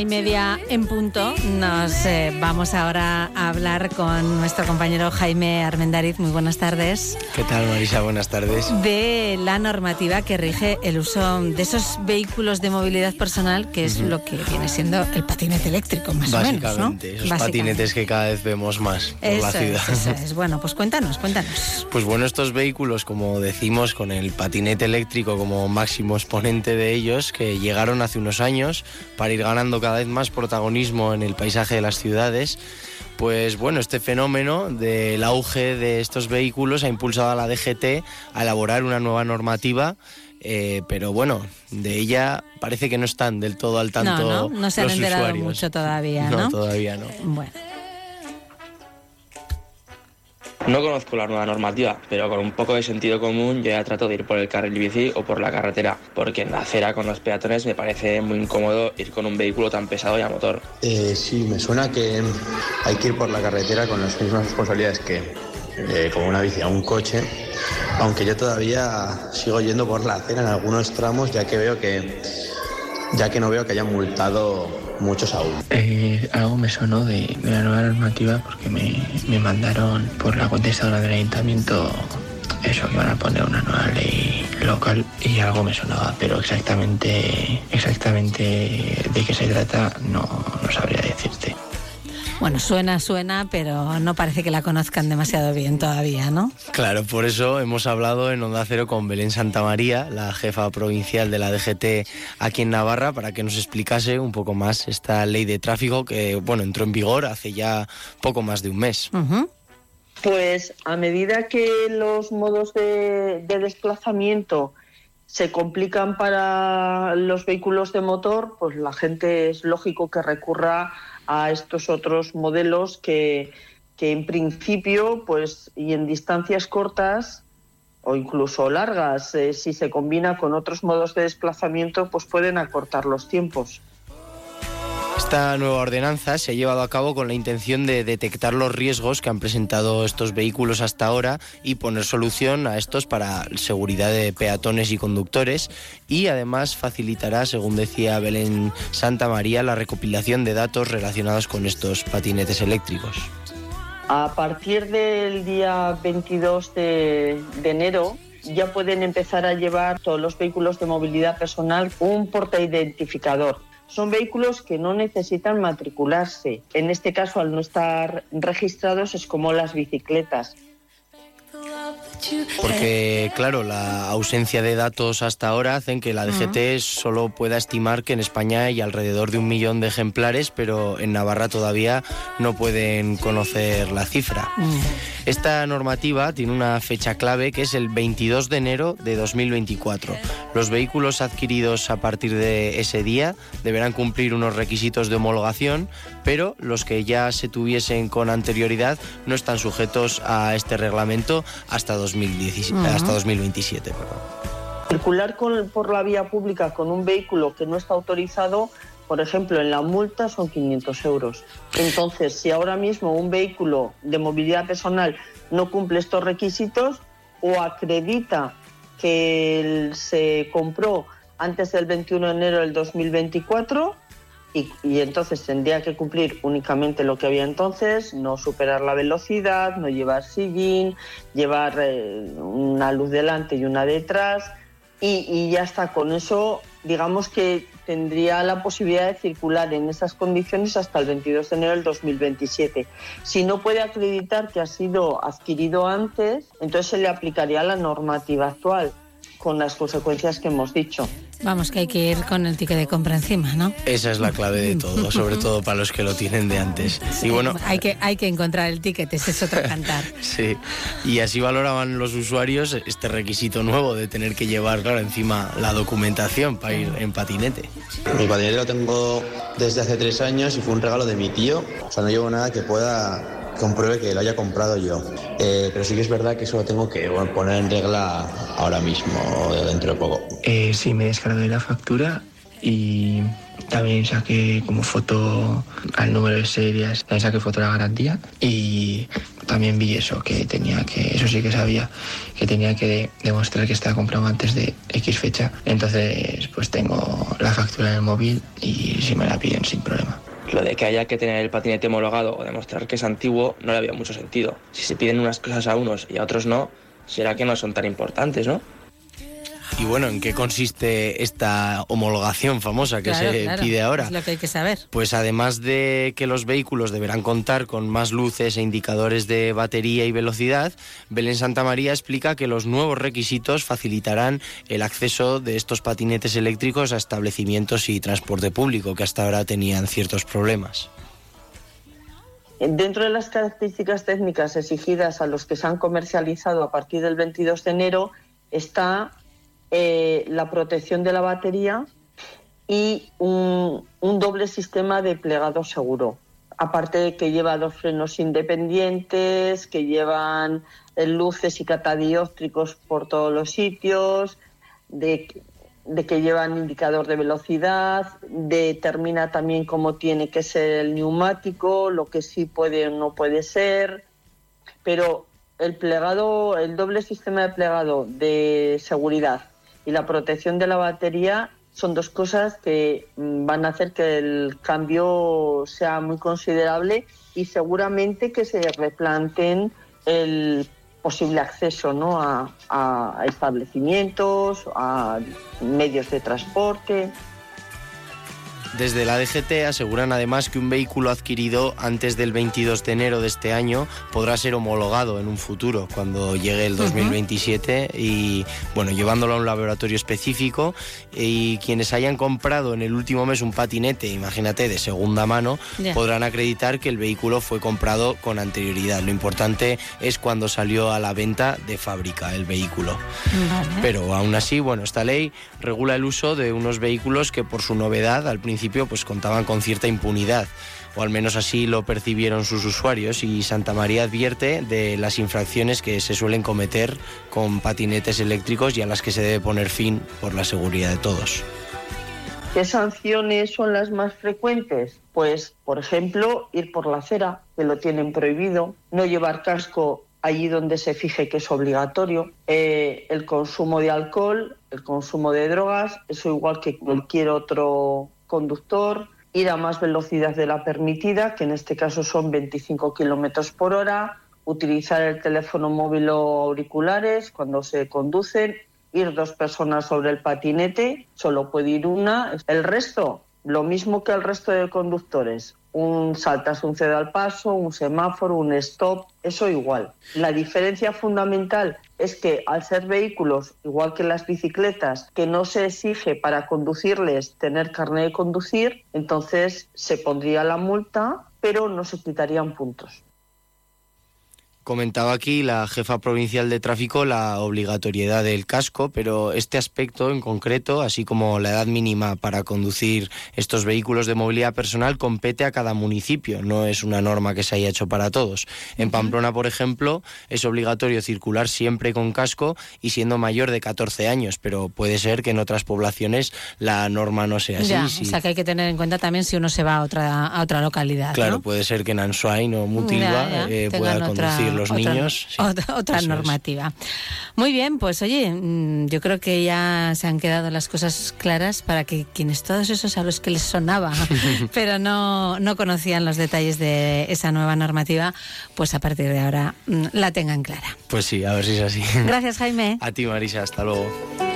y media en punto. Nos eh, vamos ahora a hablar con nuestro compañero Jaime Armendariz. Muy buenas tardes. ¿Qué tal, Marisa? Buenas tardes. De la normativa que rige el uso de esos vehículos de movilidad personal, que es lo que viene siendo el patinete eléctrico, más o menos. ¿no? esos patinetes que cada vez vemos más por la ciudad. eso es. Bueno, pues cuéntanos, cuéntanos. Pues bueno, estos vehículos, como decimos, con el patinete eléctrico como máximo exponente de ellos, que llegaron hace unos años para ir ganando cada vez más protagonismo en el paisaje de las ciudades, pues bueno, este fenómeno del auge de estos vehículos ha impulsado a la DGT a elaborar una nueva normativa eh, pero bueno, de ella parece que no están del todo al tanto. No, no, no se han enterado mucho todavía, ¿no? No, todavía no. Bueno. No conozco la nueva normativa, pero con un poco de sentido común yo ya trato de ir por el carril bici o por la carretera, porque en la acera con los peatones me parece muy incómodo ir con un vehículo tan pesado y a motor. Eh, sí, me suena que hay que ir por la carretera con las mismas responsabilidades que eh, como una bici a un coche, aunque yo todavía sigo yendo por la acera en algunos tramos, ya que veo que ya que no veo que hayan multado muchos aún. Eh, algo me sonó de, la nueva normativa porque me, me, mandaron por la contestadora del ayuntamiento eso, que van a poner una nueva ley local y algo me sonaba, pero exactamente, exactamente de qué se trata no, no sabría decirte. Bueno, suena, suena, pero no parece que la conozcan demasiado bien todavía, ¿no? Claro, por eso hemos hablado en Onda Cero con Belén Santamaría, la jefa provincial de la DGT aquí en Navarra, para que nos explicase un poco más esta ley de tráfico que, bueno, entró en vigor hace ya poco más de un mes. Pues a medida que los modos de, de desplazamiento se complican para los vehículos de motor, pues la gente es lógico que recurra a estos otros modelos que, en principio, pues, y en distancias cortas o incluso largas, eh, si se combina con otros modos de desplazamiento, pues pueden acortar los tiempos. Esta nueva ordenanza se ha llevado a cabo con la intención de detectar los riesgos que han presentado estos vehículos hasta ahora y poner solución a estos para seguridad de peatones y conductores y además facilitará, según decía Belén Santa María, la recopilación de datos relacionados con estos patinetes eléctricos. A partir del día 22 de, de enero ya pueden empezar a llevar todos los vehículos de movilidad personal un portaidentificador son vehículos que no necesitan matricularse. En este caso, al no estar registrados, es como las bicicletas. Porque, claro, la ausencia de datos hasta ahora hacen que la DGT solo pueda estimar que en España hay alrededor de un millón de ejemplares, pero en Navarra todavía no pueden conocer la cifra. Esta normativa tiene una fecha clave que es el 22 de enero de 2024. Los vehículos adquiridos a partir de ese día deberán cumplir unos requisitos de homologación, pero los que ya se tuviesen con anterioridad no están sujetos a este reglamento hasta 2017, hasta 2027. Circular por la vía pública con un vehículo que no está autorizado, por ejemplo, en la multa son 500 euros. Entonces, si ahora mismo un vehículo de movilidad personal no cumple estos requisitos o acredita que se compró antes del 21 de enero del 2024, y, entonces tendría que cumplir únicamente lo que había entonces, no superar la velocidad, no llevar sillín, llevar eh, una luz delante y una detrás y, ya está. Con eso, digamos que tendría la posibilidad de circular en esas condiciones hasta el 22 de enero del 2027. Si no puede acreditar que ha sido adquirido antes, entonces se le aplicaría la normativa actual con las consecuencias que hemos dicho. Vamos, que hay que ir con el ticket de compra encima, ¿no? Esa es la clave de todo, sobre todo para los que lo tienen de antes. y bueno, hay que, hay que encontrar el ticket, ese es otro cantar. sí, y así valoraban los usuarios este requisito nuevo de tener que llevar, claro, encima la documentación para ir en patinete. Mi patinete lo tengo desde hace tres años y fue un regalo de mi tío. O sea, no llevo nada que pueda compruebe que lo haya comprado yo. Eh, pero sí que es verdad que eso lo tengo que poner en regla ahora mismo, dentro de poco. Eh, sí, me descargué la factura y también saqué como foto al número de series, también saqué foto de la garantía y también vi eso, que tenía que, eso sí que sabía, que tenía que demostrar que estaba comprado antes de X fecha. Entonces, pues tengo la factura en el móvil y si me la piden sin problema. Lo de que haya que tener el patinete homologado o demostrar que es antiguo no le había mucho sentido. Si se piden unas cosas a unos y a otros no, será que no son tan importantes, ¿no? Y bueno, ¿en qué consiste esta homologación famosa que se pide ahora? Es lo que hay que saber. Pues además de que los vehículos deberán contar con más luces e indicadores de batería y velocidad, Belén Santa María explica que los nuevos requisitos facilitarán el acceso de estos patinetes eléctricos a establecimientos y transporte público que hasta ahora tenían ciertos problemas. Dentro de las características técnicas exigidas a los que se han comercializado a partir del 22 de enero está eh, la protección de la batería y un, doble sistema de plegado seguro. Aparte de que lleva dos frenos independientes, que llevan eh, luces y catadióptricos por todos los sitios, de, que llevan indicador de velocidad, determina también cómo tiene que ser el neumático, lo que sí puede o no puede ser, pero el plegado, el doble sistema de plegado de seguridad y la protección de la batería son dos cosas que mm, van a hacer que el cambio sea muy considerable y seguramente que se replanten el posible acceso ¿no? a, a establecimientos, a medios de transporte. Desde la DGT aseguran además que un vehículo adquirido antes del 22 de enero de este año podrá ser homologado en un futuro, cuando llegue el 2027 y bueno, llevándolo a un laboratorio específico y quienes hayan comprado en el último mes un patinete, imagínate, de segunda mano, podrán acreditar que el vehículo fue comprado con anterioridad. Lo importante es cuando salió a la venta de fábrica el vehículo. Pero aún así, bueno, esta ley regula el uso de unos vehículos que por su novedad al principio pues contaban con cierta impunidad, o al menos así lo percibieron sus usuarios, y Santa María advierte de las infracciones que se suelen cometer con patinetes eléctricos y a las que se debe poner fin por la seguridad de todos. ¿Qué sanciones son las más frecuentes? Pues, por ejemplo, ir por la acera, que lo tienen prohibido, no llevar casco allí donde se fije que es obligatorio, eh, el consumo de alcohol, el consumo de drogas, eso igual que cualquier otro conductor, ir a más velocidad de la permitida, que en este caso son 25 kilómetros por hora, utilizar el teléfono móvil o auriculares cuando se conducen, ir dos personas sobre el patinete, solo puede ir una. El resto, lo mismo que el resto de conductores, un saltas un cedo al paso, un semáforo, un stop, eso igual. La diferencia fundamental es que al ser vehículos, igual que las bicicletas, que no se exige para conducirles tener carnet de conducir, entonces se pondría la multa, pero no se quitarían puntos. Comentaba aquí la jefa provincial de tráfico la obligatoriedad del casco, pero este aspecto en concreto, así como la edad mínima para conducir estos vehículos de movilidad personal, compete a cada municipio, no es una norma que se haya hecho para todos. En Pamplona, por ejemplo, es obligatorio circular siempre con casco y siendo mayor de 14 años, pero puede ser que en otras poblaciones la norma no sea así. O sea que hay que tener en cuenta también si uno se va a otra, a otra localidad. Claro, puede ser que en Ansuain o Mutilva eh, pueda conducir los niños. Otra, normativa. Muy bien, pues oye, mm, yo creo que ya se han quedado las cosas claras para que quienes todos esos a los que les sonaba, pero no, no conocían los detalles de esa nueva normativa, pues a partir de ahora mm, la tengan clara. Pues sí, a ver si es así. Gracias, Jaime. A ti, Marisa, hasta luego.